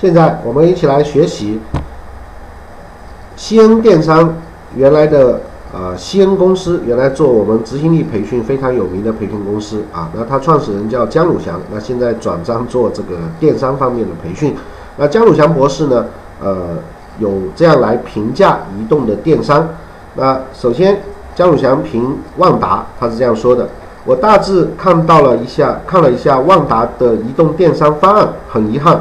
现在我们一起来学习西恩电商原来的呃西恩公司，原来做我们执行力培训非常有名的培训公司啊。那他创始人叫江鲁祥，那现在转战做这个电商方面的培训。那江鲁祥博士呢，呃，有这样来评价移动的电商。那首先，江鲁祥评万达，他是这样说的：我大致看到了一下，看了一下万达的移动电商方案，很遗憾。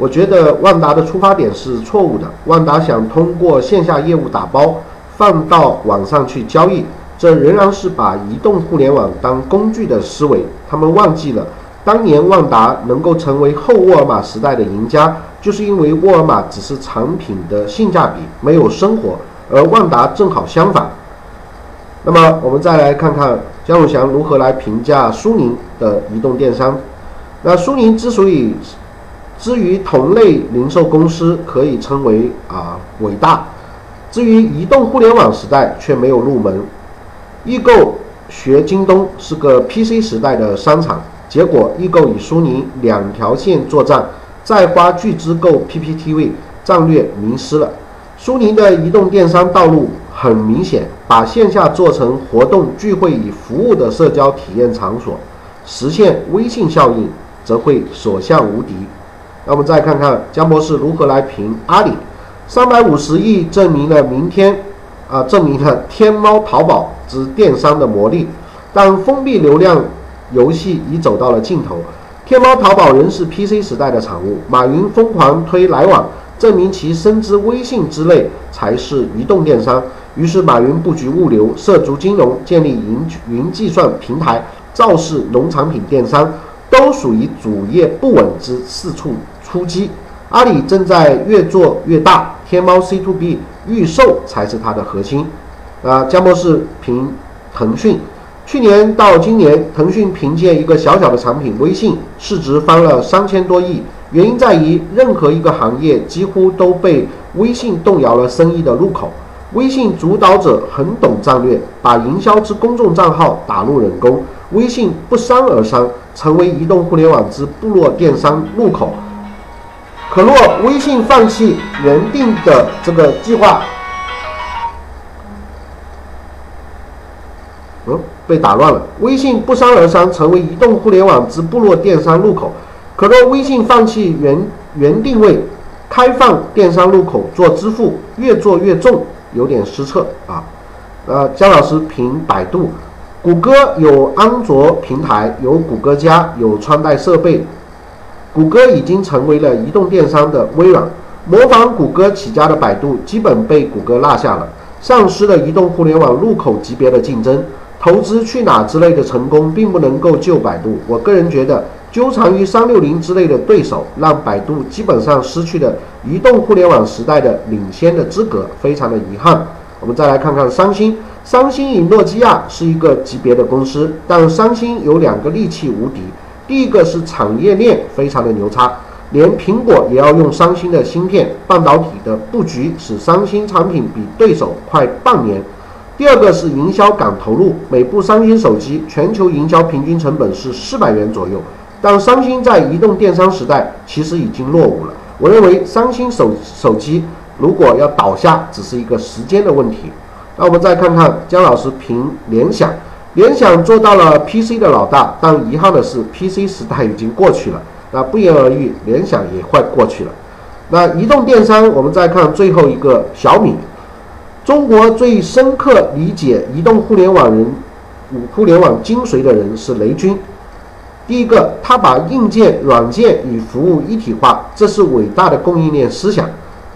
我觉得万达的出发点是错误的。万达想通过线下业务打包放到网上去交易，这仍然是把移动互联网当工具的思维。他们忘记了，当年万达能够成为后沃尔玛时代的赢家，就是因为沃尔玛只是产品的性价比，没有生活，而万达正好相反。那么我们再来看看姜永祥如何来评价苏宁的移动电商。那苏宁之所以至于同类零售公司可以称为啊伟大，至于移动互联网时代却没有入门。易购学京东是个 PC 时代的商场，结果易购与苏宁两条线作战，再花巨资购 PPTV，战略迷失了。苏宁的移动电商道路很明显，把线下做成活动聚会与服务的社交体验场所，实现微信效应，则会所向无敌。那我们再看看江博士如何来评阿里，三百五十亿证明了明天，啊，证明了天猫淘宝之电商的魔力，但封闭流量游戏已走到了尽头，天猫淘宝仍是 PC 时代的产物。马云疯狂推来往，证明其深知微信之类才是移动电商。于是马云布局物流，涉足金融，建立云云计算平台，造势农产品电商。都属于主业不稳之四处出击。阿里正在越做越大，天猫 C to B 预售才是它的核心。啊，江博士评腾讯，去年到今年，腾讯凭借一个小小的产品微信，市值翻了三千多亿。原因在于，任何一个行业几乎都被微信动摇了生意的入口。微信主导者很懂战略，把营销之公众账号打入冷宫。微信不商而商，成为移动互联网之部落电商入口。可若微信放弃原定的这个计划，嗯，被打乱了。微信不商而商，成为移动互联网之部落电商入口。可若微信放弃原原定位，开放电商入口做支付，越做越重，有点失策啊。呃，姜老师评百度。谷歌有安卓平台，有谷歌家，有穿戴设备。谷歌已经成为了移动电商的微软。模仿谷歌起家的百度，基本被谷歌落下了，丧失了移动互联网入口级别的竞争。投资去哪之类的成功，并不能够救百度。我个人觉得，纠缠于三六零之类的对手，让百度基本上失去了移动互联网时代的领先的资格，非常的遗憾。我们再来看看三星。三星与诺基亚是一个级别的公司，但三星有两个利器无敌。第一个是产业链非常的牛叉，连苹果也要用三星的芯片，半导体的布局使三星产品比对手快半年。第二个是营销敢投入，每部三星手机全球营销平均成本是四百元左右，但三星在移动电商时代其实已经落伍了。我认为三星手手机如果要倒下，只是一个时间的问题。那我们再看看姜老师评联想，联想做到了 PC 的老大，但遗憾的是 PC 时代已经过去了。那不言而喻，联想也快过去了。那移动电商，我们再看最后一个小米。中国最深刻理解移动互联网人、互联网精髓的人是雷军。第一个，他把硬件、软件与服务一体化，这是伟大的供应链思想。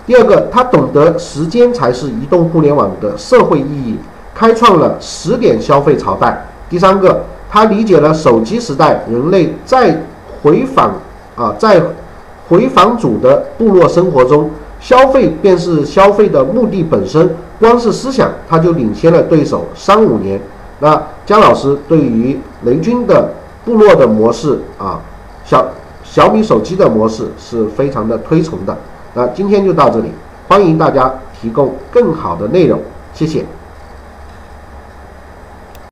第二个，他懂得时间才是移动互联网的社会意义，开创了十点消费朝代。第三个，他理解了手机时代人类在回访啊，在回访主的部落生活中，消费便是消费的目的本身。光是思想，他就领先了对手三五年。那姜老师对于雷军的部落的模式啊，小小米手机的模式是非常的推崇的。那今天就到这里，欢迎大家提供更好的内容，谢谢。